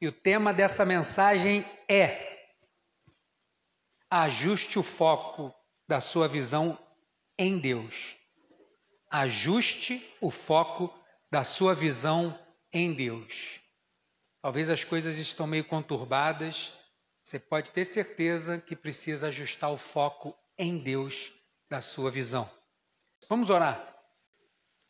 E o tema dessa mensagem é: ajuste o foco da sua visão em Deus. Ajuste o foco da sua visão em Deus. Talvez as coisas estão meio conturbadas, você pode ter certeza que precisa ajustar o foco em Deus da sua visão. Vamos orar.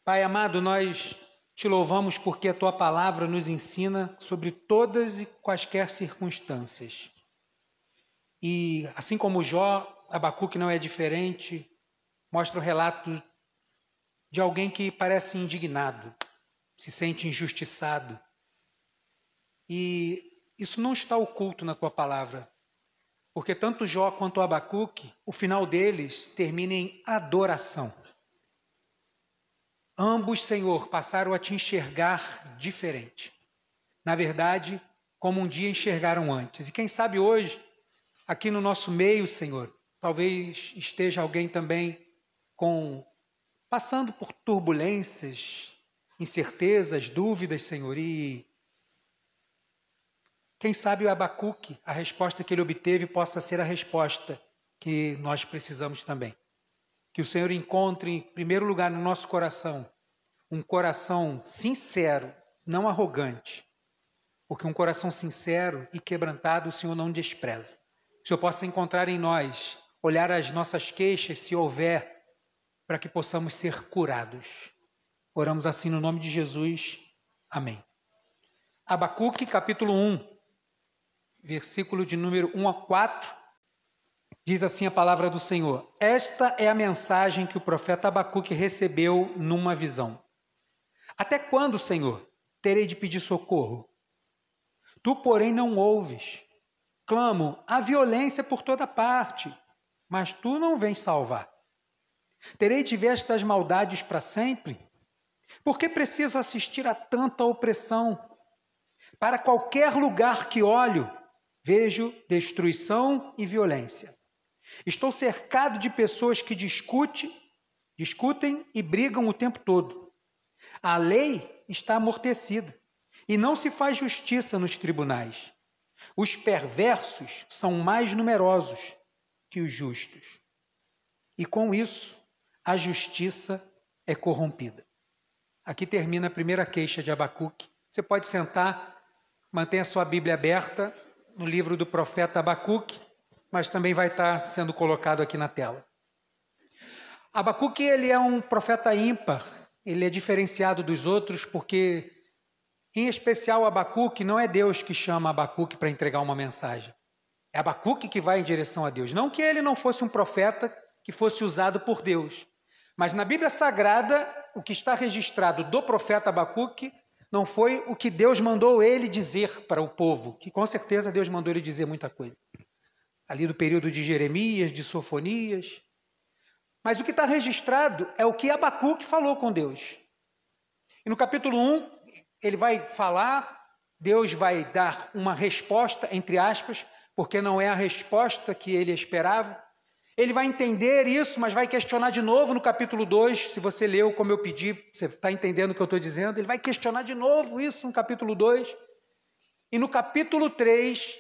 Pai amado, nós te louvamos porque a tua palavra nos ensina sobre todas e quaisquer circunstâncias. E assim como Jó, Abacuque não é diferente, mostra o relato de alguém que parece indignado, se sente injustiçado. E isso não está oculto na tua palavra, porque tanto Jó quanto Abacuque, o final deles termina em adoração. Ambos, Senhor, passaram a te enxergar diferente. Na verdade, como um dia enxergaram antes. E quem sabe hoje, aqui no nosso meio, Senhor, talvez esteja alguém também com passando por turbulências, incertezas, dúvidas, Senhor, e quem sabe o Abacuque, a resposta que ele obteve, possa ser a resposta que nós precisamos também. Que o Senhor encontre, em primeiro lugar, no nosso coração, um coração sincero, não arrogante. Porque um coração sincero e quebrantado o Senhor não despreza. Que o Senhor possa encontrar em nós, olhar as nossas queixas, se houver, para que possamos ser curados. Oramos assim no nome de Jesus. Amém. Abacuque, capítulo 1, versículo de número 1 a 4 Diz assim a palavra do Senhor: Esta é a mensagem que o profeta Abacuque recebeu numa visão. Até quando, Senhor, terei de pedir socorro? Tu, porém, não ouves. Clamo a violência por toda parte, mas tu não vens salvar. Terei de ver estas maldades para sempre? Por que preciso assistir a tanta opressão? Para qualquer lugar que olho, vejo destruição e violência. Estou cercado de pessoas que discute, discutem e brigam o tempo todo. A lei está amortecida e não se faz justiça nos tribunais. Os perversos são mais numerosos que os justos. E com isso, a justiça é corrompida. Aqui termina a primeira queixa de Abacuque. Você pode sentar, mantenha sua Bíblia aberta no livro do profeta Abacuque mas também vai estar sendo colocado aqui na tela. Abacuque ele é um profeta ímpar, ele é diferenciado dos outros porque, em especial, Abacuque não é Deus que chama Abacuque para entregar uma mensagem. É Abacuque que vai em direção a Deus. Não que ele não fosse um profeta que fosse usado por Deus, mas na Bíblia Sagrada, o que está registrado do profeta Abacuque não foi o que Deus mandou ele dizer para o povo, que com certeza Deus mandou ele dizer muita coisa ali do período de Jeremias, de Sofonias. Mas o que está registrado é o que Abacuque falou com Deus. E no capítulo 1, ele vai falar, Deus vai dar uma resposta, entre aspas, porque não é a resposta que ele esperava. Ele vai entender isso, mas vai questionar de novo no capítulo 2. Se você leu como eu pedi, você está entendendo o que eu estou dizendo? Ele vai questionar de novo isso no capítulo 2. E no capítulo 3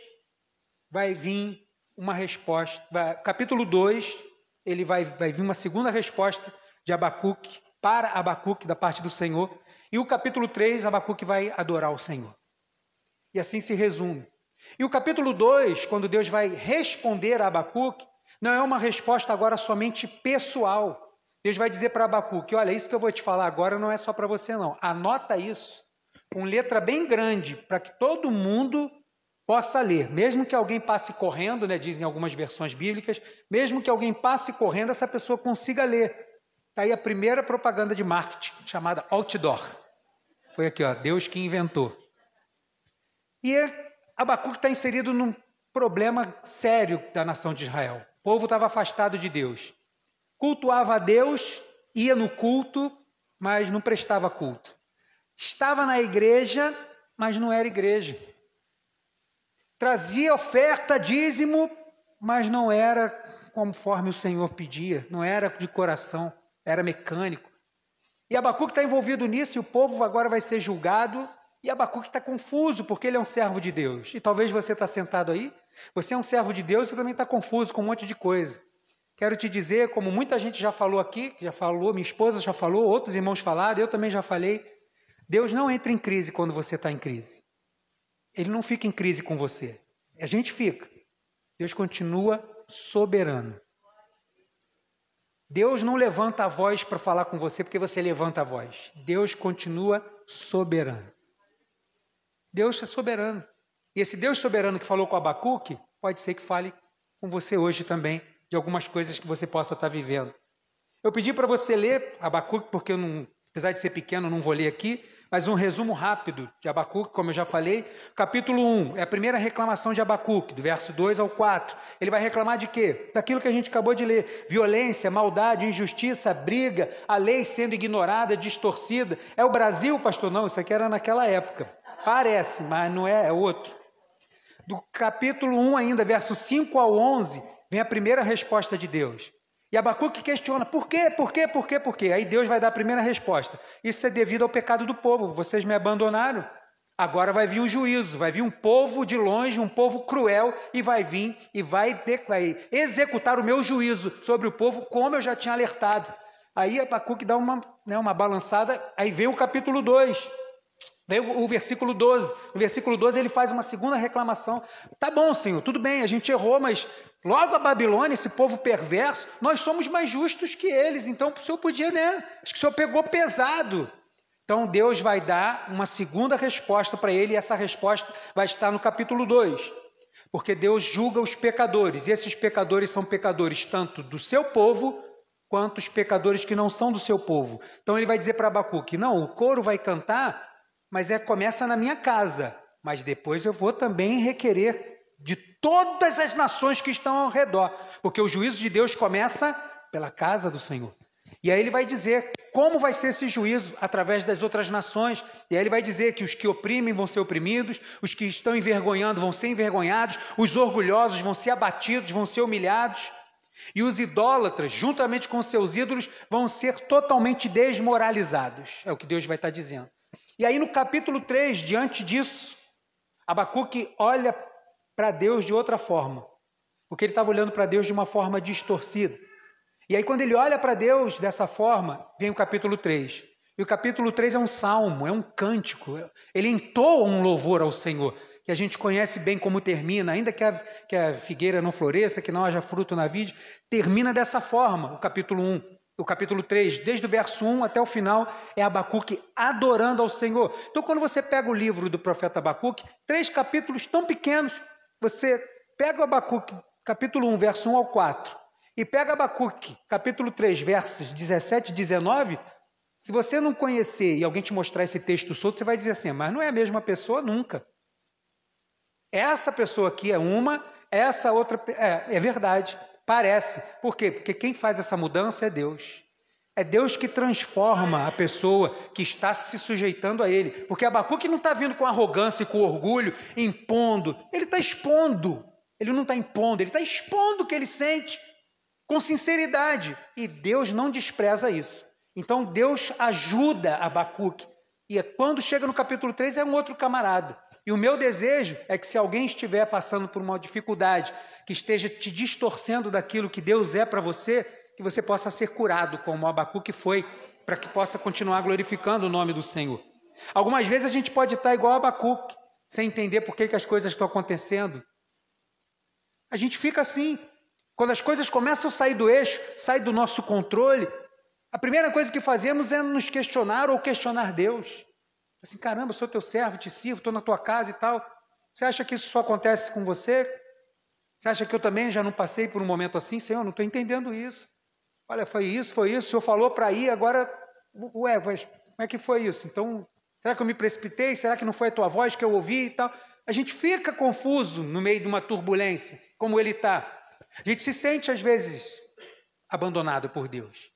vai vir uma resposta. Capítulo 2, ele vai, vai vir uma segunda resposta de Abacuque para Abacuque da parte do Senhor. E o capítulo 3, Abacuque vai adorar o Senhor. E assim se resume. E o capítulo 2, quando Deus vai responder a Abacuque, não é uma resposta agora somente pessoal. Deus vai dizer para Abacuque: olha, isso que eu vou te falar agora não é só para você, não. Anota isso com letra bem grande, para que todo mundo possa ler, mesmo que alguém passe correndo, né, dizem algumas versões bíblicas, mesmo que alguém passe correndo, essa pessoa consiga ler. Está aí a primeira propaganda de marketing, chamada outdoor. Foi aqui, ó, Deus que inventou. E Abacuque está inserido num problema sério da nação de Israel. O povo estava afastado de Deus. Cultuava a Deus, ia no culto, mas não prestava culto. Estava na igreja, mas não era igreja trazia oferta, dízimo, mas não era conforme o Senhor pedia, não era de coração, era mecânico. E Abacuque está envolvido nisso, e o povo agora vai ser julgado, E Abacuque está confuso porque ele é um servo de Deus. E talvez você está sentado aí, você é um servo de Deus e também está confuso com um monte de coisa. Quero te dizer, como muita gente já falou aqui, já falou, minha esposa já falou, outros irmãos falaram, eu também já falei, Deus não entra em crise quando você está em crise. Ele não fica em crise com você. A gente fica. Deus continua soberano. Deus não levanta a voz para falar com você porque você levanta a voz. Deus continua soberano. Deus é soberano. E esse Deus soberano que falou com Abacuque, pode ser que fale com você hoje também de algumas coisas que você possa estar vivendo. Eu pedi para você ler Abacuque, porque eu não, apesar de ser pequeno, não vou ler aqui, mas um resumo rápido de Abacuque, como eu já falei. Capítulo 1 é a primeira reclamação de Abacuque, do verso 2 ao 4. Ele vai reclamar de quê? Daquilo que a gente acabou de ler: violência, maldade, injustiça, briga, a lei sendo ignorada, distorcida. É o Brasil, pastor? Não, isso aqui era naquela época. Parece, mas não é, é outro. Do capítulo 1 ainda, verso 5 ao 11, vem a primeira resposta de Deus. E Abacuque questiona: por quê, por quê, por quê, por quê? Aí Deus vai dar a primeira resposta: Isso é devido ao pecado do povo, vocês me abandonaram. Agora vai vir o juízo, vai vir um povo de longe, um povo cruel, e vai vir e vai, vai executar o meu juízo sobre o povo, como eu já tinha alertado. Aí Abacuque dá uma, né, uma balançada, aí vem o capítulo 2. Vem o versículo 12. No versículo 12 ele faz uma segunda reclamação. Tá bom, Senhor, tudo bem, a gente errou, mas Logo a Babilônia, esse povo perverso, nós somos mais justos que eles. Então o senhor podia, né? Acho que o senhor pegou pesado. Então Deus vai dar uma segunda resposta para ele, e essa resposta vai estar no capítulo 2. Porque Deus julga os pecadores, e esses pecadores são pecadores tanto do seu povo quanto os pecadores que não são do seu povo. Então ele vai dizer para Abacuque: não, o coro vai cantar, mas é começa na minha casa, mas depois eu vou também requerer de todas as nações que estão ao redor, porque o juízo de Deus começa pela casa do Senhor. E aí ele vai dizer como vai ser esse juízo através das outras nações. E aí ele vai dizer que os que oprimem vão ser oprimidos, os que estão envergonhando vão ser envergonhados, os orgulhosos vão ser abatidos, vão ser humilhados. E os idólatras, juntamente com seus ídolos, vão ser totalmente desmoralizados. É o que Deus vai estar dizendo. E aí no capítulo 3, diante disso, Abacuque olha para Deus de outra forma, porque ele estava olhando para Deus de uma forma distorcida. E aí, quando ele olha para Deus dessa forma, vem o capítulo 3. E o capítulo 3 é um salmo, é um cântico. Ele entoa um louvor ao Senhor, que a gente conhece bem como termina, ainda que a, que a figueira não floresça, que não haja fruto na vide, termina dessa forma, o capítulo 1. O capítulo 3, desde o verso 1 até o final, é Abacuque adorando ao Senhor. Então, quando você pega o livro do profeta Abacuque, três capítulos tão pequenos, você pega o Abacuque, capítulo 1, verso 1 ao 4, e pega Abacuque, capítulo 3, versos 17 e 19, se você não conhecer e alguém te mostrar esse texto solto, você vai dizer assim, mas não é a mesma pessoa nunca. Essa pessoa aqui é uma, essa outra é, é verdade, parece. Por quê? Porque quem faz essa mudança é Deus. É Deus que transforma a pessoa que está se sujeitando a Ele. Porque Abacuque não está vindo com arrogância e com orgulho, impondo. Ele está expondo. Ele não está impondo, ele está expondo o que ele sente com sinceridade. E Deus não despreza isso. Então Deus ajuda Abacuque. E quando chega no capítulo 3 é um outro camarada. E o meu desejo é que se alguém estiver passando por uma dificuldade, que esteja te distorcendo daquilo que Deus é para você, que você possa ser curado, como Abacuque foi, para que possa continuar glorificando o nome do Senhor. Algumas vezes a gente pode estar igual Abacuque, sem entender por que, que as coisas estão acontecendo. A gente fica assim. Quando as coisas começam a sair do eixo, sair do nosso controle, a primeira coisa que fazemos é nos questionar ou questionar Deus. Assim, caramba, sou teu servo, te sirvo, estou na tua casa e tal. Você acha que isso só acontece com você? Você acha que eu também já não passei por um momento assim? Senhor, não estou entendendo isso. Olha, foi isso, foi isso, o senhor falou para ir, agora, ué, mas como é que foi isso? Então, será que eu me precipitei? Será que não foi a tua voz que eu ouvi e tal? A gente fica confuso no meio de uma turbulência, como ele está. A gente se sente, às vezes, abandonado por Deus.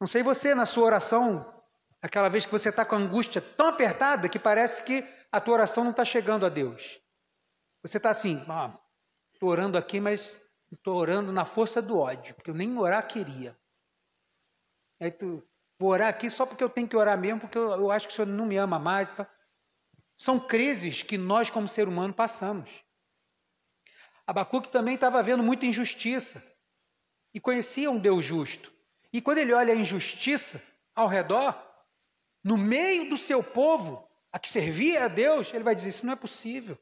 Não sei você, na sua oração, aquela vez que você está com a angústia tão apertada que parece que a tua oração não está chegando a Deus. Você está assim, estou ah, orando aqui, mas Estou orando na força do ódio, porque eu nem orar queria. Aí tu, vou orar aqui só porque eu tenho que orar mesmo, porque eu, eu acho que o Senhor não me ama mais. Tá? São crises que nós, como ser humano, passamos. Abacuque também estava vendo muita injustiça e conhecia um Deus justo. E quando ele olha a injustiça ao redor, no meio do seu povo, a que servia a Deus, ele vai dizer: Isso não é possível.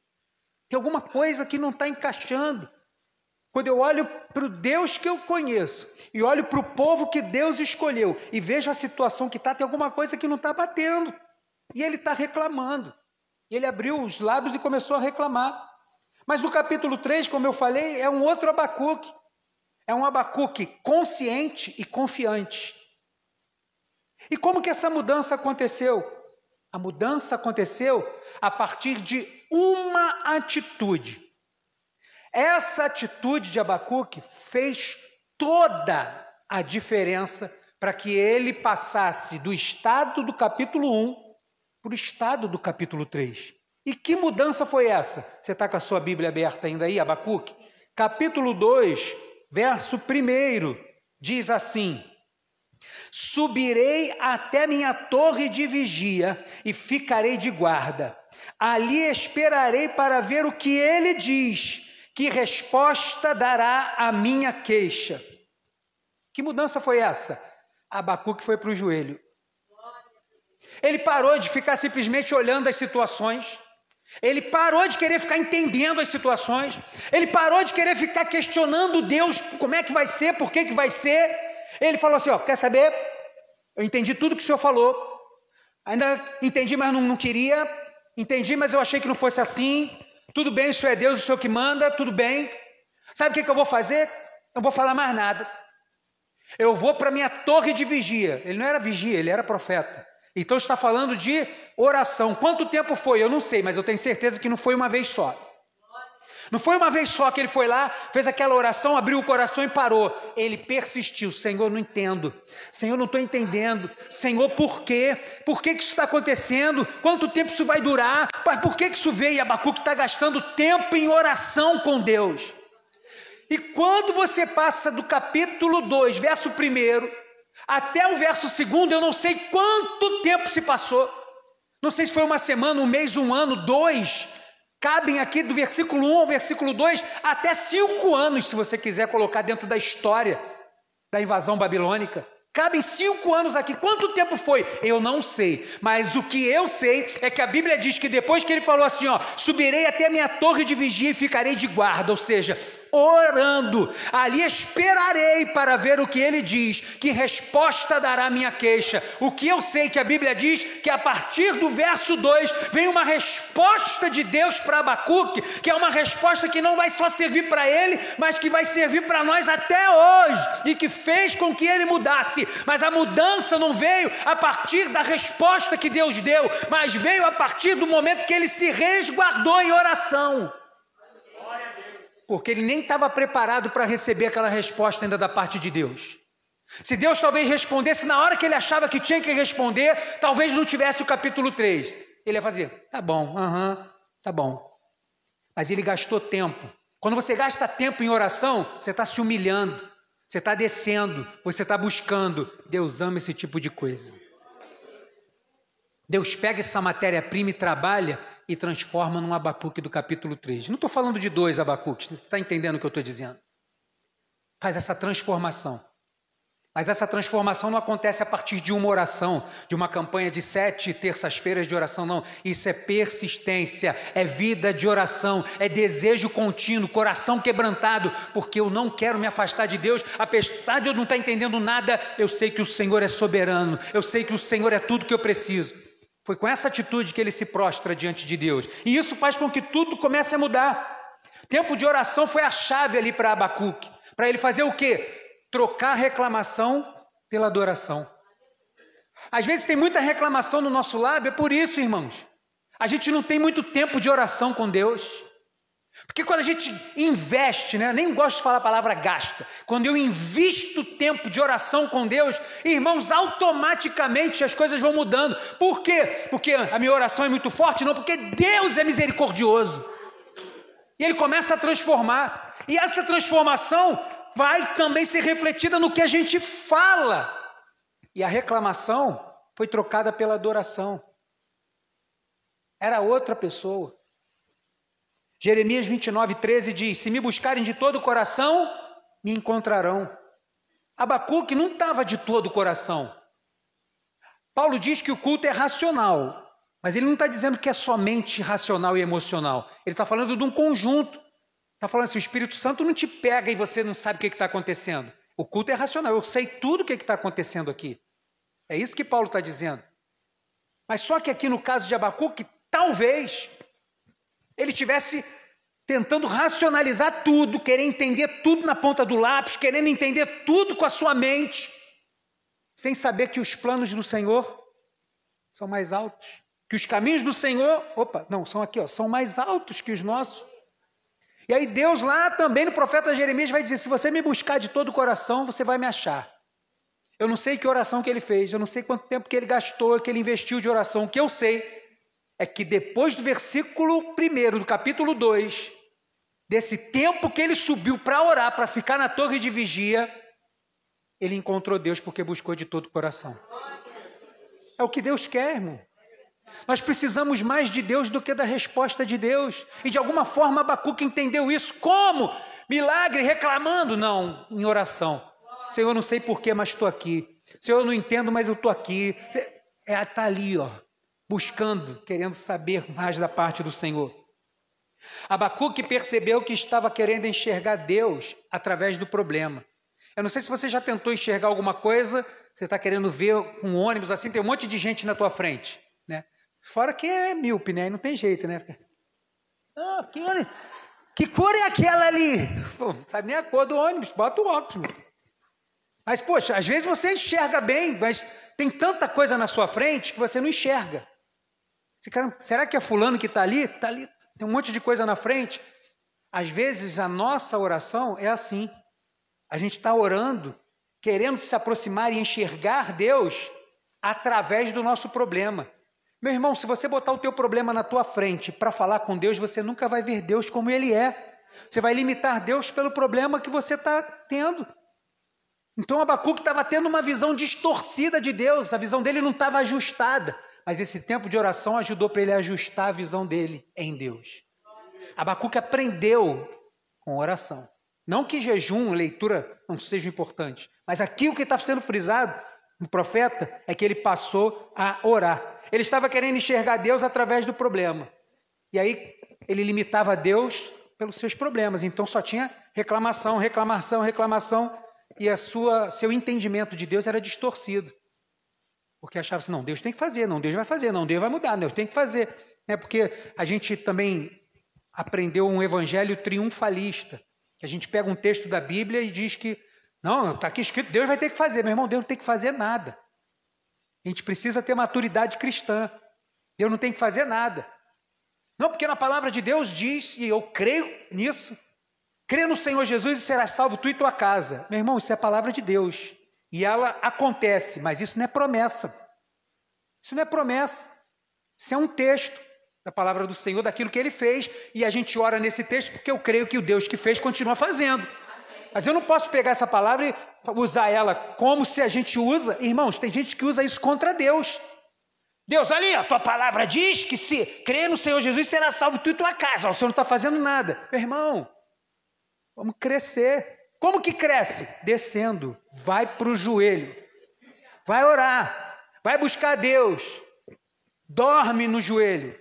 Tem alguma coisa que não está encaixando. Quando eu olho para o Deus que eu conheço e olho para o povo que Deus escolheu e vejo a situação que está, tem alguma coisa que não está batendo. E ele está reclamando. E ele abriu os lábios e começou a reclamar. Mas no capítulo 3, como eu falei, é um outro Abacuque. É um Abacuque consciente e confiante. E como que essa mudança aconteceu? A mudança aconteceu a partir de uma atitude. Essa atitude de Abacuque fez toda a diferença para que ele passasse do estado do capítulo 1 para o estado do capítulo 3. E que mudança foi essa? Você está com a sua Bíblia aberta ainda aí, Abacuque? Capítulo 2, verso 1, diz assim: Subirei até minha torre de vigia e ficarei de guarda. Ali esperarei para ver o que ele diz, que resposta dará à minha queixa. Que mudança foi essa? Abacuque foi para o joelho. Ele parou de ficar simplesmente olhando as situações. Ele parou de querer ficar entendendo as situações. Ele parou de querer ficar questionando Deus, como é que vai ser, por que, que vai ser. Ele falou assim: ó, quer saber? Eu entendi tudo que o senhor falou. Ainda entendi, mas não, não queria. Entendi, mas eu achei que não fosse assim. Tudo bem, isso é Deus, o senhor que manda, tudo bem. Sabe o que, que eu vou fazer? Não vou falar mais nada. Eu vou para minha torre de vigia. Ele não era vigia, ele era profeta. Então está falando de oração. Quanto tempo foi? Eu não sei, mas eu tenho certeza que não foi uma vez só. Não foi uma vez só que ele foi lá, fez aquela oração, abriu o coração e parou. Ele persistiu. Senhor, não entendo. Senhor, não estou entendendo. Senhor, por quê? Por que, que isso está acontecendo? Quanto tempo isso vai durar? Por que, que isso veio? E Abacuque está gastando tempo em oração com Deus. E quando você passa do capítulo 2, verso 1, até o verso 2, eu não sei quanto tempo se passou. Não sei se foi uma semana, um mês, um ano, dois. Cabem aqui do versículo 1 ao versículo 2 até cinco anos, se você quiser colocar dentro da história da invasão babilônica. Cabem cinco anos aqui. Quanto tempo foi? Eu não sei. Mas o que eu sei é que a Bíblia diz que depois que ele falou assim: ó, subirei até a minha torre de vigia e ficarei de guarda. Ou seja, orando. Ali esperarei para ver o que ele diz, que resposta dará a minha queixa. O que eu sei que a Bíblia diz que a partir do verso 2 vem uma resposta de Deus para Abacuque, que é uma resposta que não vai só servir para ele, mas que vai servir para nós até hoje e que fez com que ele mudasse. Mas a mudança não veio a partir da resposta que Deus deu, mas veio a partir do momento que ele se resguardou em oração porque ele nem estava preparado para receber aquela resposta ainda da parte de Deus. Se Deus talvez respondesse na hora que ele achava que tinha que responder, talvez não tivesse o capítulo 3. Ele ia fazer, tá bom, aham, uhum, tá bom. Mas ele gastou tempo. Quando você gasta tempo em oração, você está se humilhando, você está descendo, você está buscando. Deus ama esse tipo de coisa. Deus pega essa matéria-prima e trabalha e transforma num Abacuque do capítulo 3. Não estou falando de dois Abacuques, você está entendendo o que eu estou dizendo? Faz essa transformação. Mas essa transformação não acontece a partir de uma oração, de uma campanha de sete terças-feiras de oração, não. Isso é persistência, é vida de oração, é desejo contínuo, coração quebrantado, porque eu não quero me afastar de Deus, apesar de eu não estar entendendo nada, eu sei que o Senhor é soberano, eu sei que o Senhor é tudo que eu preciso. Foi com essa atitude que ele se prostra diante de Deus. E isso faz com que tudo comece a mudar. Tempo de oração foi a chave ali para Abacuque. Para ele fazer o quê? Trocar reclamação pela adoração. Às vezes tem muita reclamação no nosso lábio, é por isso, irmãos. A gente não tem muito tempo de oração com Deus. Porque quando a gente investe, né, nem gosto de falar a palavra gasta, quando eu invisto tempo de oração com Deus, irmãos, automaticamente as coisas vão mudando. Por quê? Porque a minha oração é muito forte? Não, porque Deus é misericordioso. E Ele começa a transformar. E essa transformação vai também ser refletida no que a gente fala. E a reclamação foi trocada pela adoração. Era outra pessoa. Jeremias 29, 13 diz: Se me buscarem de todo o coração, me encontrarão. Abacuque não estava de todo o coração. Paulo diz que o culto é racional, mas ele não está dizendo que é somente racional e emocional. Ele está falando de um conjunto. Está falando assim: o Espírito Santo não te pega e você não sabe o que está acontecendo. O culto é racional, eu sei tudo o que está acontecendo aqui. É isso que Paulo está dizendo. Mas só que aqui no caso de Abacuque, talvez ele tivesse tentando racionalizar tudo, querer entender tudo na ponta do lápis, querendo entender tudo com a sua mente, sem saber que os planos do Senhor são mais altos, que os caminhos do Senhor, opa, não, são aqui, ó, são mais altos que os nossos. E aí Deus lá também no profeta Jeremias vai dizer: se você me buscar de todo o coração, você vai me achar. Eu não sei que oração que ele fez, eu não sei quanto tempo que ele gastou, que ele investiu de oração. O que eu sei é que depois do versículo 1 do capítulo 2, desse tempo que ele subiu para orar, para ficar na torre de vigia, ele encontrou Deus porque buscou de todo o coração. É o que Deus quer, irmão. Nós precisamos mais de Deus do que da resposta de Deus. E de alguma forma Abacuque entendeu isso. Como? Milagre, reclamando? Não, em oração. Senhor, não sei porquê, mas estou aqui. Senhor, eu não entendo, mas eu estou aqui. É, está ali, ó, buscando, querendo saber mais da parte do Senhor. Abacuque percebeu que estava querendo enxergar Deus através do problema. Eu não sei se você já tentou enxergar alguma coisa, você está querendo ver um ônibus assim, tem um monte de gente na tua frente. Fora que é míope, né? Não tem jeito, né? Ah, aquele... Que cor é aquela ali? Pô, não sabe nem a cor do ônibus, bota o óculos. Mas, poxa, às vezes você enxerga bem, mas tem tanta coisa na sua frente que você não enxerga. Você, cara, será que é fulano que está ali? Está ali, tem um monte de coisa na frente. Às vezes a nossa oração é assim. A gente está orando, querendo se aproximar e enxergar Deus através do nosso problema. Meu irmão, se você botar o teu problema na tua frente para falar com Deus, você nunca vai ver Deus como Ele é. Você vai limitar Deus pelo problema que você está tendo. Então Abacuque estava tendo uma visão distorcida de Deus, a visão dele não estava ajustada, mas esse tempo de oração ajudou para ele ajustar a visão dele em Deus. Abacuque aprendeu com oração. Não que jejum, leitura não seja importante, mas aqui o que está sendo frisado no profeta é que ele passou a orar. Ele estava querendo enxergar Deus através do problema. E aí ele limitava Deus pelos seus problemas. Então só tinha reclamação, reclamação, reclamação. E a sua, seu entendimento de Deus era distorcido. Porque achava assim, não, Deus tem que fazer, não, Deus vai fazer, não, Deus vai mudar, Deus tem que fazer. É porque a gente também aprendeu um evangelho triunfalista, que a gente pega um texto da Bíblia e diz que, não, está aqui escrito, Deus vai ter que fazer. Meu irmão, Deus não tem que fazer nada. A gente precisa ter maturidade cristã. Deus não tem que fazer nada. Não, porque na palavra de Deus diz, e eu creio nisso, crê no Senhor Jesus e serás salvo tu e tua casa. Meu irmão, isso é a palavra de Deus. E ela acontece, mas isso não é promessa. Isso não é promessa. Isso é um texto da palavra do Senhor, daquilo que ele fez, e a gente ora nesse texto porque eu creio que o Deus que fez continua fazendo. Mas eu não posso pegar essa palavra e usar ela como se a gente usa. Irmãos, tem gente que usa isso contra Deus. Deus, ali, a tua palavra diz que se crer no Senhor Jesus será salvo tu e tua casa. O Senhor não está fazendo nada. Meu irmão, vamos crescer. Como que cresce? Descendo. Vai para o joelho. Vai orar. Vai buscar Deus. Dorme no joelho.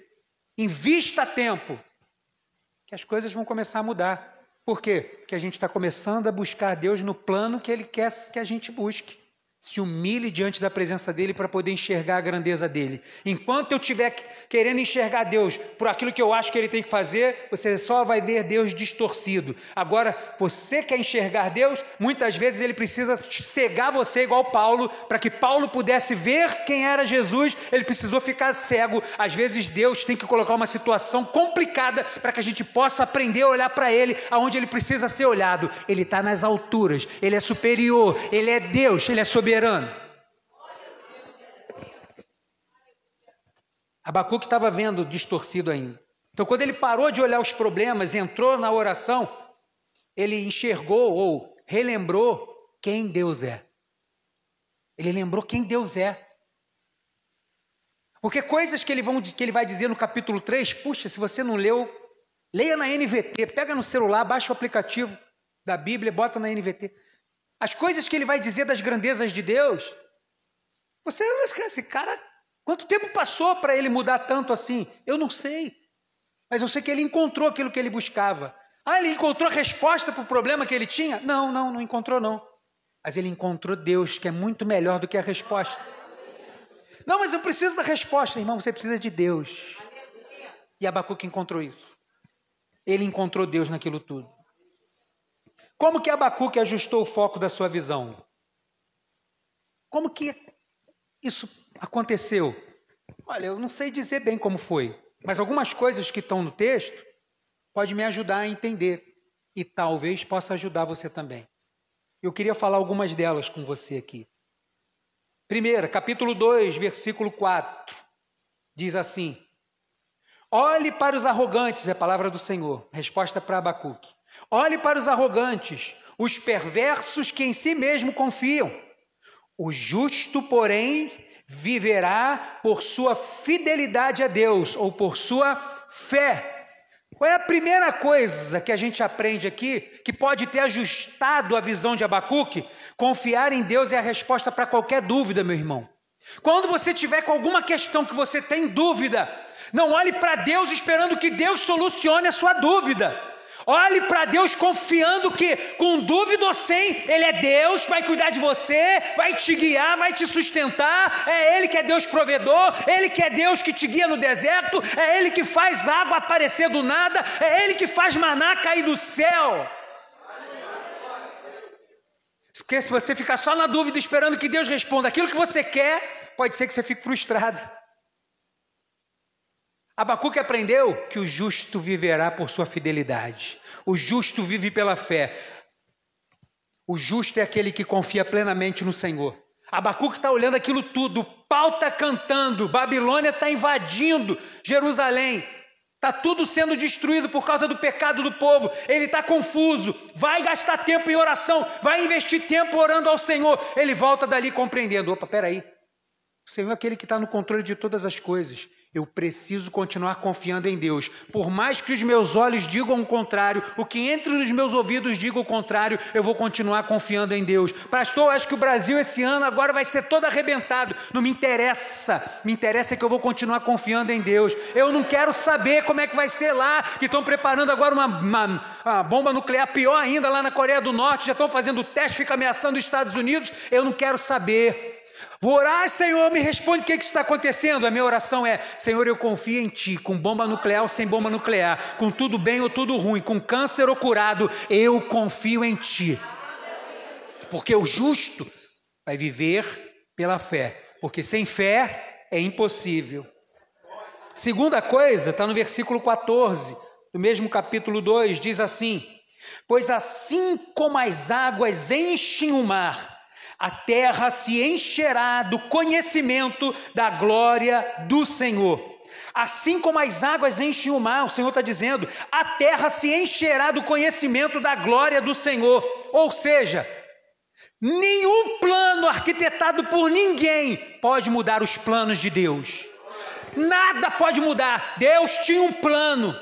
Invista tempo. Que as coisas vão começar a mudar. Por quê? Porque a gente está começando a buscar Deus no plano que Ele quer que a gente busque se humilhe diante da presença dele para poder enxergar a grandeza dele. Enquanto eu estiver querendo enxergar Deus por aquilo que eu acho que ele tem que fazer, você só vai ver Deus distorcido. Agora, você quer enxergar Deus, muitas vezes ele precisa cegar você igual Paulo, para que Paulo pudesse ver quem era Jesus, ele precisou ficar cego. Às vezes Deus tem que colocar uma situação complicada para que a gente possa aprender a olhar para ele aonde ele precisa ser olhado. Ele está nas alturas, ele é superior, ele é Deus, ele é soberano Abacuque estava vendo distorcido ainda. Então, quando ele parou de olhar os problemas entrou na oração, ele enxergou ou relembrou quem Deus é. Ele lembrou quem Deus é. Porque coisas que ele, vão, que ele vai dizer no capítulo 3, puxa, se você não leu, leia na NVT, pega no celular, baixa o aplicativo da Bíblia, bota na NVT. As coisas que ele vai dizer das grandezas de Deus, você esquece, cara, quanto tempo passou para ele mudar tanto assim? Eu não sei. Mas eu sei que ele encontrou aquilo que ele buscava. Ah, ele encontrou a resposta para o problema que ele tinha? Não, não, não encontrou não. Mas ele encontrou Deus, que é muito melhor do que a resposta. Não, mas eu preciso da resposta, irmão. Você precisa de Deus. E Abacuque encontrou isso. Ele encontrou Deus naquilo tudo. Como que Abacuque ajustou o foco da sua visão? Como que isso aconteceu? Olha, eu não sei dizer bem como foi, mas algumas coisas que estão no texto pode me ajudar a entender e talvez possa ajudar você também. Eu queria falar algumas delas com você aqui. Primeira, capítulo 2, versículo 4, diz assim: Olhe para os arrogantes, é a palavra do Senhor. Resposta para Abacuque. Olhe para os arrogantes, os perversos que em si mesmo confiam. O justo, porém, viverá por sua fidelidade a Deus ou por sua fé. Qual é a primeira coisa que a gente aprende aqui que pode ter ajustado a visão de Abacuque? Confiar em Deus é a resposta para qualquer dúvida, meu irmão. Quando você tiver com alguma questão que você tem dúvida, não olhe para Deus esperando que Deus solucione a sua dúvida. Olhe para Deus confiando que, com dúvida ou sem, Ele é Deus, vai cuidar de você, vai te guiar, vai te sustentar. É Ele que é Deus provedor, Ele que é Deus que te guia no deserto, é Ele que faz água aparecer do nada, é Ele que faz maná cair do céu. Porque se você ficar só na dúvida esperando que Deus responda aquilo que você quer, pode ser que você fique frustrado. Abacuque aprendeu que o justo viverá por sua fidelidade. O justo vive pela fé. O justo é aquele que confia plenamente no Senhor. Abacuque está olhando aquilo tudo, o pau está cantando, Babilônia está invadindo Jerusalém, está tudo sendo destruído por causa do pecado do povo. Ele está confuso, vai gastar tempo em oração, vai investir tempo orando ao Senhor. Ele volta dali compreendendo: opa, peraí, o Senhor é aquele que está no controle de todas as coisas. Eu preciso continuar confiando em Deus. Por mais que os meus olhos digam o contrário, o que entre os meus ouvidos diga o contrário, eu vou continuar confiando em Deus. Pastor, acho que o Brasil esse ano agora vai ser todo arrebentado. Não me interessa. Me interessa que eu vou continuar confiando em Deus. Eu não quero saber como é que vai ser lá, que estão preparando agora uma, uma, uma bomba nuclear pior ainda lá na Coreia do Norte, já estão fazendo teste, fica ameaçando os Estados Unidos. Eu não quero saber. Vou orar, Senhor, me responde o que, que está acontecendo. A minha oração é: Senhor, eu confio em Ti, com bomba nuclear ou sem bomba nuclear, com tudo bem ou tudo ruim, com câncer ou curado, eu confio em Ti. Porque o justo vai viver pela fé, porque sem fé é impossível. Segunda coisa, está no versículo 14, do mesmo capítulo 2, diz assim: Pois assim como as águas enchem o mar, a terra se encherá do conhecimento da glória do Senhor. Assim como as águas enchem o mar, o Senhor está dizendo, a terra se encherá do conhecimento da glória do Senhor. Ou seja, nenhum plano arquitetado por ninguém pode mudar os planos de Deus. Nada pode mudar. Deus tinha um plano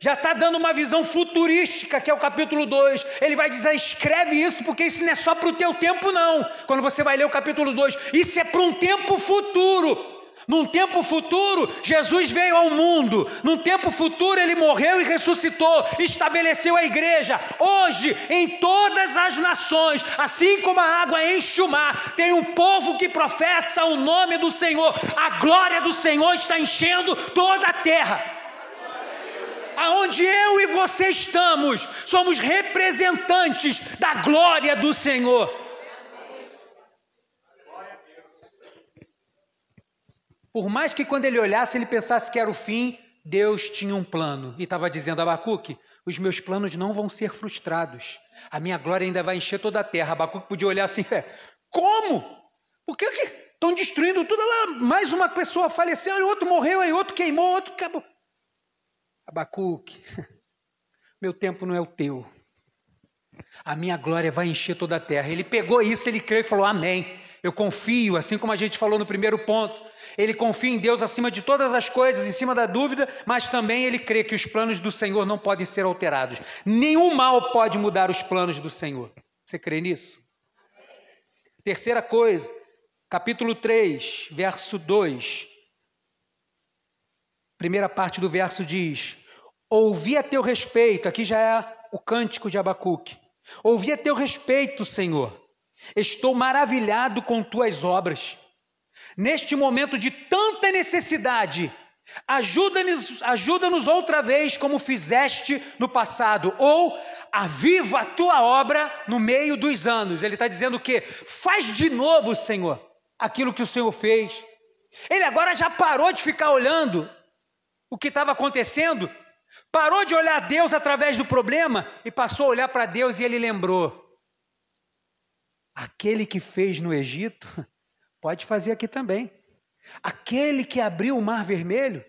já está dando uma visão futurística, que é o capítulo 2. Ele vai dizer: escreve isso, porque isso não é só para o teu tempo, não. Quando você vai ler o capítulo 2, isso é para um tempo futuro. Num tempo futuro, Jesus veio ao mundo. Num tempo futuro, ele morreu e ressuscitou, estabeleceu a igreja. Hoje, em todas as nações, assim como a água enche o mar, tem um povo que professa o nome do Senhor. A glória do Senhor está enchendo toda a terra aonde eu e você estamos, somos representantes da glória do Senhor. Por mais que quando ele olhasse ele pensasse que era o fim, Deus tinha um plano e estava dizendo a Abacuque: os meus planos não vão ser frustrados, a minha glória ainda vai encher toda a terra. Abacuque podia olhar assim: é, como? Por que estão destruindo tudo lá? Mais uma pessoa faleceu, outro morreu, aí outro queimou, outro acabou. Abacuque, meu tempo não é o teu. A minha glória vai encher toda a terra. Ele pegou isso, ele creu e falou: Amém. Eu confio, assim como a gente falou no primeiro ponto. Ele confia em Deus acima de todas as coisas, em cima da dúvida, mas também ele crê que os planos do Senhor não podem ser alterados. Nenhum mal pode mudar os planos do Senhor. Você crê nisso? Terceira coisa, capítulo 3, verso 2. Primeira parte do verso diz: Ouvi a teu respeito, aqui já é o cântico de Abacuque. Ouvi a teu respeito, Senhor. Estou maravilhado com tuas obras. Neste momento de tanta necessidade, ajuda-nos ajuda outra vez como fizeste no passado, ou aviva a tua obra no meio dos anos. Ele está dizendo o quê? Faz de novo, Senhor, aquilo que o Senhor fez. Ele agora já parou de ficar olhando o que estava acontecendo Parou de olhar Deus através do problema e passou a olhar para Deus e ele lembrou: aquele que fez no Egito, pode fazer aqui também. Aquele que abriu o mar vermelho,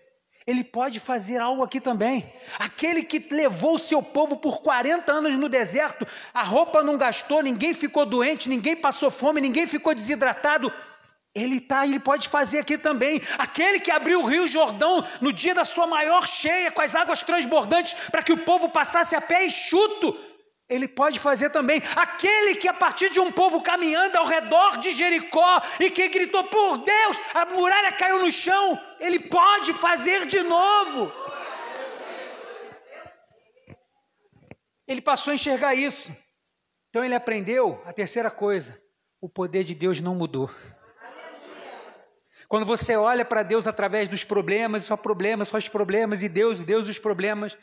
ele pode fazer algo aqui também. Aquele que levou o seu povo por 40 anos no deserto, a roupa não gastou, ninguém ficou doente, ninguém passou fome, ninguém ficou desidratado. Ele tá, ele pode fazer aqui também. Aquele que abriu o Rio Jordão no dia da sua maior cheia, com as águas transbordantes, para que o povo passasse a pé enxuto, ele pode fazer também. Aquele que, a partir de um povo caminhando ao redor de Jericó e que gritou por Deus, a muralha caiu no chão, ele pode fazer de novo. Ele passou a enxergar isso. Então ele aprendeu a terceira coisa: o poder de Deus não mudou. Quando você olha para Deus através dos problemas, só problemas, só os problemas, e Deus, Deus os problemas,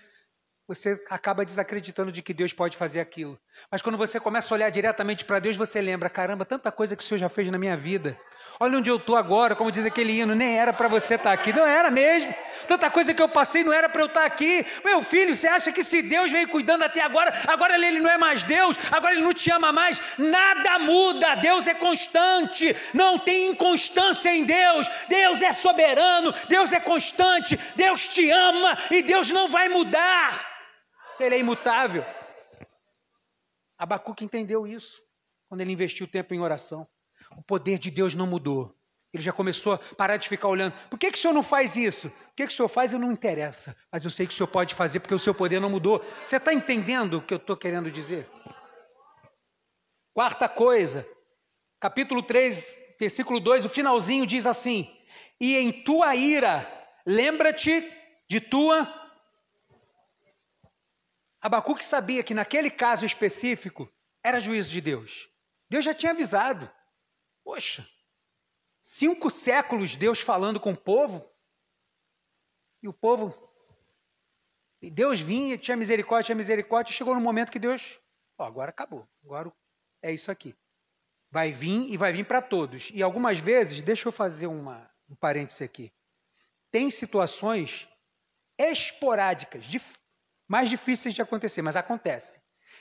você acaba desacreditando de que Deus pode fazer aquilo. Mas quando você começa a olhar diretamente para Deus, você lembra: caramba, tanta coisa que o Senhor já fez na minha vida. Olha onde eu estou agora, como diz aquele hino, nem era para você estar tá aqui. Não era mesmo. Tanta coisa que eu passei não era para eu estar tá aqui. Meu filho, você acha que se Deus veio cuidando até agora, agora ele não é mais Deus, agora ele não te ama mais? Nada muda. Deus é constante. Não tem inconstância em Deus. Deus é soberano, Deus é constante, Deus te ama e Deus não vai mudar. Ele é imutável. Abacuque entendeu isso quando ele investiu tempo em oração. O poder de Deus não mudou. Ele já começou a parar de ficar olhando. Por que, que o senhor não faz isso? O que, que o senhor faz? Eu não interessa. Mas eu sei que o senhor pode fazer porque o seu poder não mudou. Você está entendendo o que eu estou querendo dizer? Quarta coisa, capítulo 3, versículo 2, o finalzinho diz assim: E em tua ira, lembra-te de tua. Abacuque sabia que naquele caso específico era juízo de Deus. Deus já tinha avisado. Poxa, cinco séculos Deus falando com o povo, e o povo, e Deus vinha, tinha misericórdia, tinha misericórdia, e chegou no momento que Deus, ó, agora acabou, agora é isso aqui. Vai vir e vai vir para todos. E algumas vezes, deixa eu fazer uma, um parêntese aqui, tem situações esporádicas, dif, mais difíceis de acontecer, mas acontece.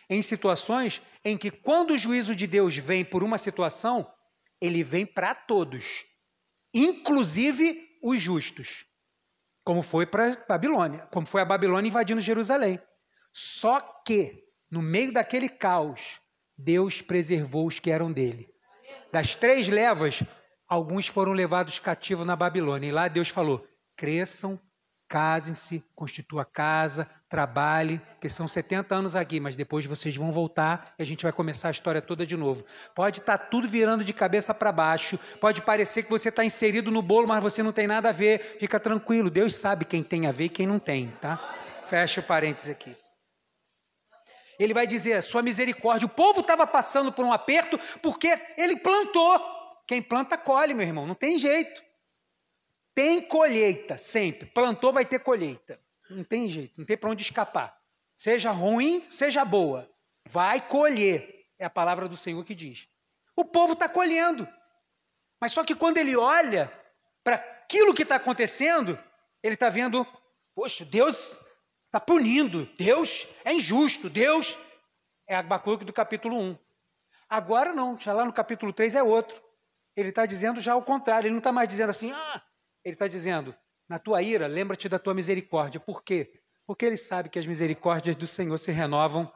Em situações em que, quando o juízo de Deus vem por uma situação, ele vem para todos, inclusive os justos, como foi para Babilônia, como foi a Babilônia invadindo Jerusalém. Só que, no meio daquele caos, Deus preservou os que eram dele. Das três levas, alguns foram levados cativos na Babilônia. E lá Deus falou: cresçam, casem-se, constitua casa, trabalhe, que são 70 anos aqui, mas depois vocês vão voltar e a gente vai começar a história toda de novo. Pode estar tá tudo virando de cabeça para baixo, pode parecer que você está inserido no bolo, mas você não tem nada a ver. Fica tranquilo, Deus sabe quem tem a ver e quem não tem, tá? Fecha o parênteses aqui. Ele vai dizer: sua misericórdia. O povo estava passando por um aperto porque ele plantou. Quem planta, colhe, meu irmão, não tem jeito. Tem colheita, sempre. Plantou, vai ter colheita. Não tem jeito, não tem para onde escapar. Seja ruim, seja boa. Vai colher. É a palavra do Senhor que diz. O povo está colhendo. Mas só que quando ele olha para aquilo que está acontecendo, ele está vendo, poxa, Deus está punindo, Deus é injusto, Deus é Abacuque do capítulo 1. Agora não, já lá no capítulo 3 é outro. Ele está dizendo já o contrário, ele não está mais dizendo assim, ah, ele está dizendo: na tua ira, lembra-te da tua misericórdia. Por quê? Porque ele sabe que as misericórdias do Senhor se renovam.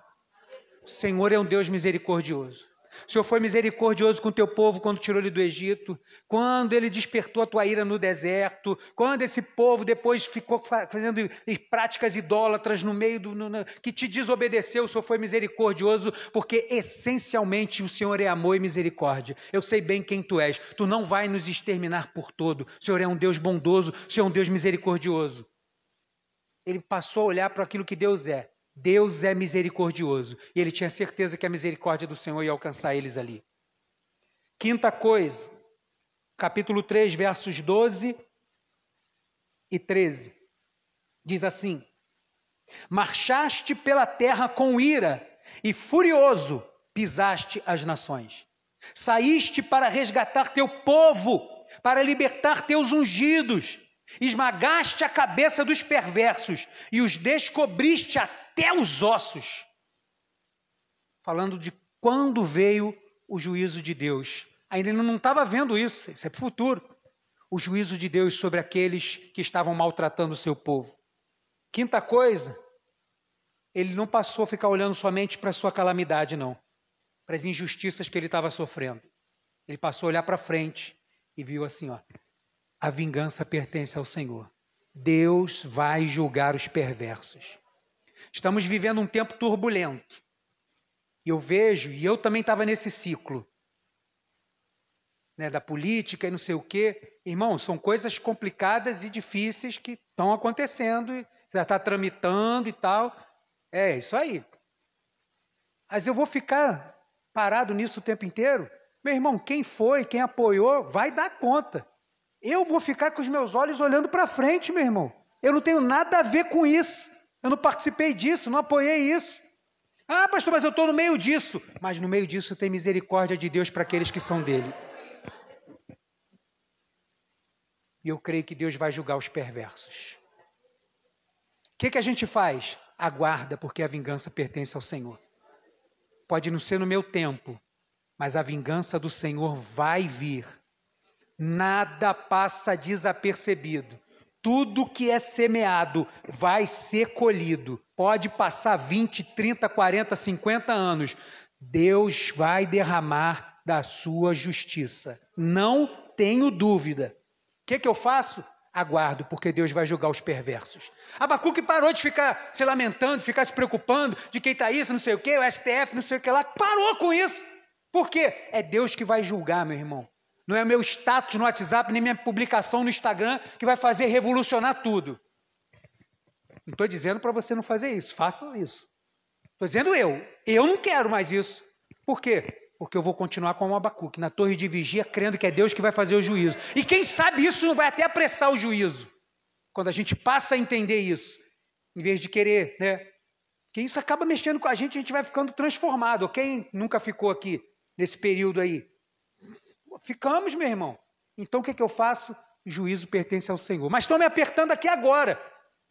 O Senhor é um Deus misericordioso. O Senhor foi misericordioso com teu povo quando tirou ele do Egito, quando ele despertou a tua ira no deserto, quando esse povo depois ficou fazendo práticas idólatras no meio do. No, que te desobedeceu, o Senhor foi misericordioso, porque essencialmente o Senhor é amor e misericórdia. Eu sei bem quem tu és, tu não vai nos exterminar por todo. O Senhor é um Deus bondoso, o Senhor é um Deus misericordioso. Ele passou a olhar para aquilo que Deus é Deus é misericordioso. E ele tinha certeza que a misericórdia do Senhor ia alcançar eles ali. Quinta coisa, capítulo 3, versos 12 e 13. Diz assim: Marchaste pela terra com ira e furioso pisaste as nações. Saíste para resgatar teu povo, para libertar teus ungidos. Esmagaste a cabeça dos perversos e os descobriste a até os ossos. Falando de quando veio o juízo de Deus. Ainda ele não estava vendo isso, isso é para o futuro. O juízo de Deus sobre aqueles que estavam maltratando o seu povo. Quinta coisa, ele não passou a ficar olhando somente para a sua calamidade, não, para as injustiças que ele estava sofrendo. Ele passou a olhar para frente e viu assim: ó, a vingança pertence ao Senhor. Deus vai julgar os perversos. Estamos vivendo um tempo turbulento. E eu vejo, e eu também estava nesse ciclo, né, da política e não sei o quê. Irmão, são coisas complicadas e difíceis que estão acontecendo, já está tramitando e tal. É isso aí. Mas eu vou ficar parado nisso o tempo inteiro? Meu irmão, quem foi, quem apoiou, vai dar conta. Eu vou ficar com os meus olhos olhando para frente, meu irmão. Eu não tenho nada a ver com isso. Eu não participei disso, não apoiei isso. Ah, pastor, mas eu estou no meio disso. Mas no meio disso tem misericórdia de Deus para aqueles que são dele. E eu creio que Deus vai julgar os perversos. O que, que a gente faz? Aguarda, porque a vingança pertence ao Senhor. Pode não ser no meu tempo, mas a vingança do Senhor vai vir. Nada passa desapercebido. Tudo que é semeado vai ser colhido. Pode passar 20, 30, 40, 50 anos. Deus vai derramar da sua justiça. Não tenho dúvida. O que, que eu faço? Aguardo, porque Deus vai julgar os perversos. Abacuque parou de ficar se lamentando, ficar se preocupando de quem está isso, não sei o quê, o STF, não sei o que lá. Parou com isso. Por quê? É Deus que vai julgar, meu irmão. Não é meu status no WhatsApp, nem minha publicação no Instagram que vai fazer revolucionar tudo. Não estou dizendo para você não fazer isso, faça isso. Estou dizendo eu. Eu não quero mais isso. Por quê? Porque eu vou continuar com o Abacuque, na torre de vigia, crendo que é Deus que vai fazer o juízo. E quem sabe isso não vai até apressar o juízo. Quando a gente passa a entender isso, em vez de querer, né? Porque isso acaba mexendo com a gente, a gente vai ficando transformado. Quem nunca ficou aqui nesse período aí? Ficamos, meu irmão. Então o que, que eu faço? Juízo pertence ao Senhor. Mas estão me apertando aqui agora.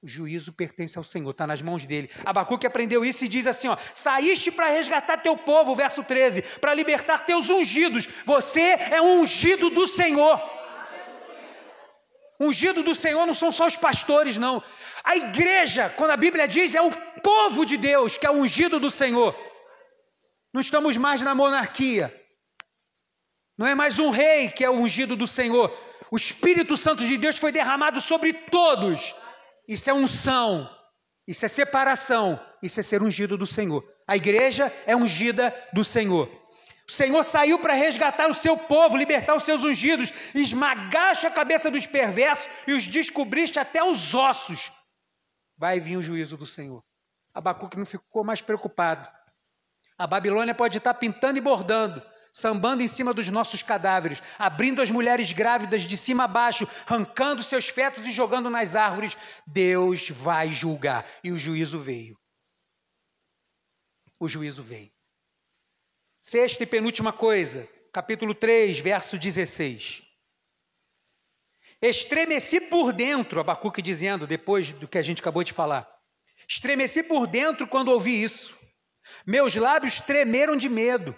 O juízo pertence ao Senhor, está nas mãos dele. Abacuque aprendeu isso e diz assim: ó, saíste para resgatar teu povo, verso 13, para libertar teus ungidos. Você é um ungido do Senhor. Ungido do Senhor não são só os pastores, não. A igreja, quando a Bíblia diz, é o povo de Deus que é ungido do Senhor. Não estamos mais na monarquia. Não é mais um rei que é o ungido do Senhor. O Espírito Santo de Deus foi derramado sobre todos. Isso é unção, isso é separação, isso é ser ungido do Senhor. A igreja é ungida do Senhor. O Senhor saiu para resgatar o seu povo, libertar os seus ungidos, esmagaste a cabeça dos perversos e os descobriste até os ossos. Vai vir o juízo do Senhor. Abacuque não ficou mais preocupado. A Babilônia pode estar pintando e bordando, sambando em cima dos nossos cadáveres, abrindo as mulheres grávidas de cima a baixo, arrancando seus fetos e jogando nas árvores, Deus vai julgar. E o juízo veio. O juízo veio. Sexta e penúltima coisa, capítulo 3, verso 16. Estremeci por dentro, Abacuque dizendo, depois do que a gente acabou de falar. Estremeci por dentro quando ouvi isso. Meus lábios tremeram de medo.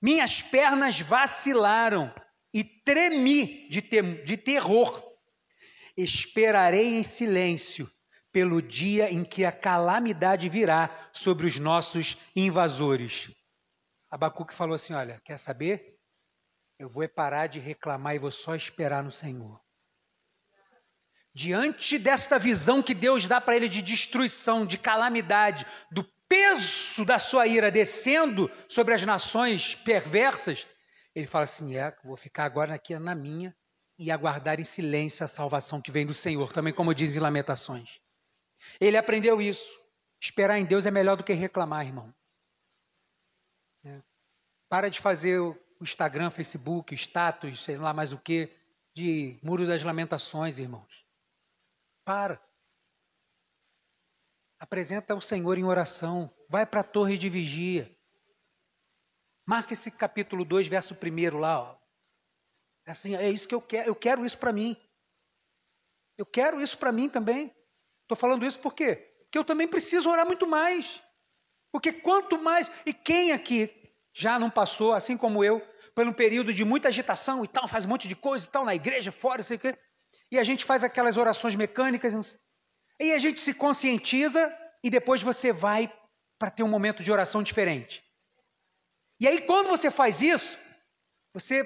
Minhas pernas vacilaram e tremi de, ter, de terror. Esperarei em silêncio pelo dia em que a calamidade virá sobre os nossos invasores. Abacuque falou assim: Olha, quer saber? Eu vou é parar de reclamar e vou só esperar no Senhor. Diante desta visão que Deus dá para ele de destruição, de calamidade, do peso da sua ira descendo sobre as nações perversas, ele fala assim: É, vou ficar agora aqui na minha e aguardar em silêncio a salvação que vem do Senhor, também como diz em Lamentações. Ele aprendeu isso. Esperar em Deus é melhor do que reclamar, irmão. É. Para de fazer o Instagram, Facebook, status, sei lá mais o que, de muro das lamentações, irmãos. Para. Apresenta ao Senhor em oração. Vai para a torre de vigia. Marca esse capítulo 2, verso 1 lá. Ó. É assim, é isso que eu quero. Eu quero isso para mim. Eu quero isso para mim também. Estou falando isso por quê? Porque eu também preciso orar muito mais. Porque quanto mais. E quem aqui já não passou, assim como eu, por um período de muita agitação e tal, faz um monte de coisa e tal, na igreja, fora, sei o quê. E a gente faz aquelas orações mecânicas. E a gente se conscientiza e depois você vai para ter um momento de oração diferente. E aí, quando você faz isso, você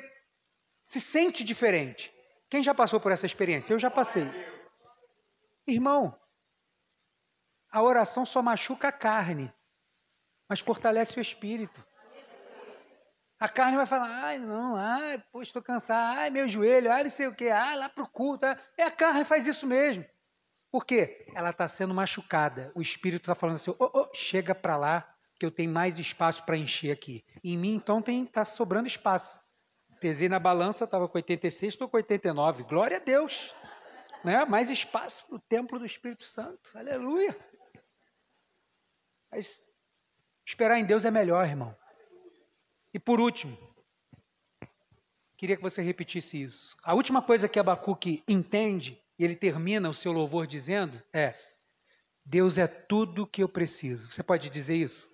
se sente diferente. Quem já passou por essa experiência? Eu já passei. Irmão, a oração só machuca a carne, mas fortalece o espírito. A carne vai falar, ai, não, ai, pô, estou cansado, ai, meu joelho, ai, não sei o quê, ai, lá para o culto. É a carne faz isso mesmo. Por quê? Ela está sendo machucada. O espírito está falando assim, oh, oh, chega para lá, que eu tenho mais espaço para encher aqui. Em mim, então, está sobrando espaço. Pesei na balança, estava com 86, estou com 89. Glória a Deus. Né? Mais espaço para o templo do Espírito Santo. Aleluia. Mas esperar em Deus é melhor, irmão. E por último, queria que você repetisse isso. A última coisa que Abacuque entende, e ele termina o seu louvor dizendo, é: Deus é tudo que eu preciso. Você pode dizer isso?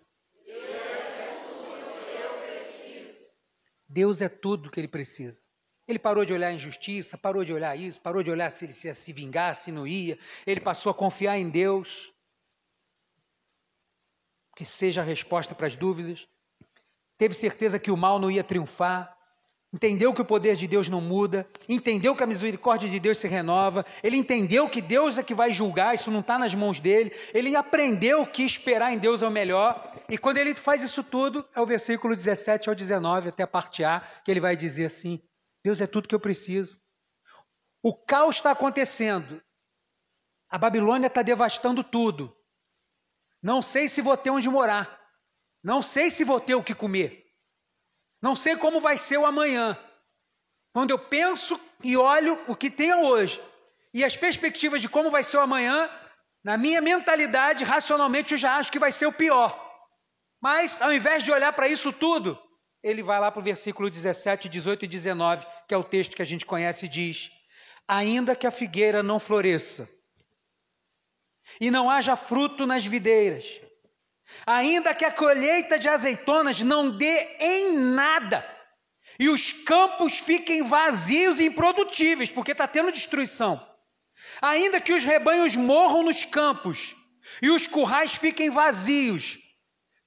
Deus é tudo que ele precisa. Ele parou de olhar a injustiça, parou de olhar isso, parou de olhar se ele ia se vingar, se não ia. Ele passou a confiar em Deus, que seja a resposta para as dúvidas teve certeza que o mal não ia triunfar, entendeu que o poder de Deus não muda, entendeu que a misericórdia de Deus se renova, ele entendeu que Deus é que vai julgar, isso não está nas mãos dele, ele aprendeu que esperar em Deus é o melhor, e quando ele faz isso tudo, é o versículo 17 ao 19, até a parte A, que ele vai dizer assim: Deus é tudo que eu preciso. O caos está acontecendo, a Babilônia está devastando tudo. Não sei se vou ter onde morar. Não sei se vou ter o que comer. Não sei como vai ser o amanhã. Quando eu penso e olho o que tenho hoje e as perspectivas de como vai ser o amanhã, na minha mentalidade, racionalmente, eu já acho que vai ser o pior. Mas, ao invés de olhar para isso tudo, ele vai lá para o versículo 17, 18 e 19, que é o texto que a gente conhece e diz: Ainda que a figueira não floresça, e não haja fruto nas videiras, Ainda que a colheita de azeitonas não dê em nada, e os campos fiquem vazios e improdutíveis, porque está tendo destruição. Ainda que os rebanhos morram nos campos e os currais fiquem vazios,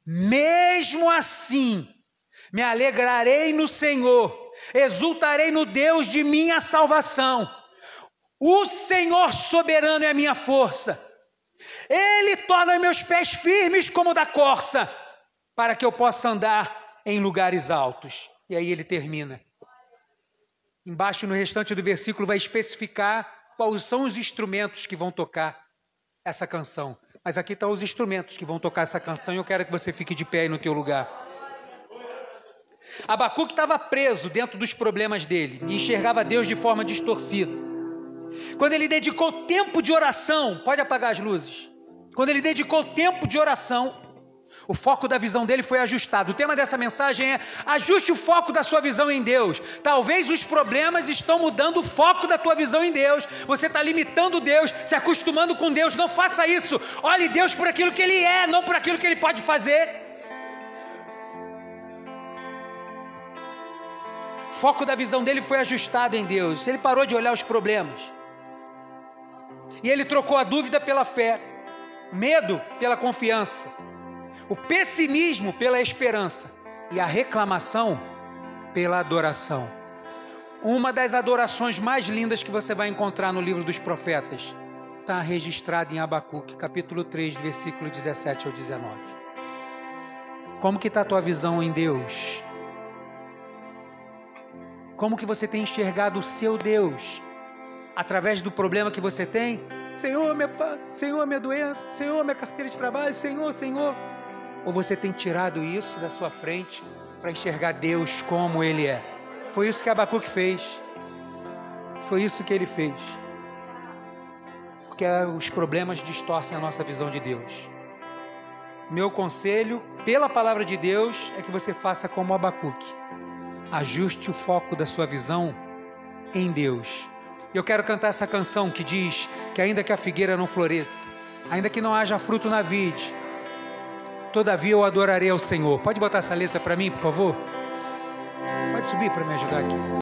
mesmo assim, me alegrarei no Senhor, exultarei no Deus de minha salvação. O Senhor soberano é a minha força ele torna meus pés firmes como da corça, para que eu possa andar em lugares altos. E aí ele termina. Embaixo, no restante do versículo, vai especificar quais são os instrumentos que vão tocar essa canção. Mas aqui estão os instrumentos que vão tocar essa canção e eu quero que você fique de pé aí no teu lugar. Abacuque estava preso dentro dos problemas dele e enxergava Deus de forma distorcida. Quando ele dedicou tempo de oração, pode apagar as luzes. Quando ele dedicou tempo de oração, o foco da visão dele foi ajustado. O tema dessa mensagem é: ajuste o foco da sua visão em Deus. Talvez os problemas estão mudando o foco da tua visão em Deus. Você está limitando Deus, se acostumando com Deus. Não faça isso. Olhe Deus por aquilo que Ele é, não por aquilo que Ele pode fazer. O foco da visão dele foi ajustado em Deus. Ele parou de olhar os problemas. E ele trocou a dúvida pela fé medo pela confiança, o pessimismo pela esperança. e a reclamação pela adoração. Uma das adorações mais lindas que você vai encontrar no livro dos profetas está registrada em Abacuque, capítulo 3, versículo 17 ao 19. Como que está a tua visão em Deus? Como que você tem enxergado o seu Deus? Através do problema que você tem? Senhor, minha, Senhor, minha doença, Senhor, minha carteira de trabalho, Senhor, Senhor. Ou você tem tirado isso da sua frente para enxergar Deus como Ele é? Foi isso que Abacuque fez. Foi isso que ele fez. Porque os problemas distorcem a nossa visão de Deus. Meu conselho, pela palavra de Deus, é que você faça como Abacuque. Ajuste o foco da sua visão em Deus. Eu quero cantar essa canção que diz que ainda que a figueira não floresça, ainda que não haja fruto na vide, todavia eu adorarei ao Senhor. Pode botar essa letra para mim, por favor? Pode subir para me ajudar aqui.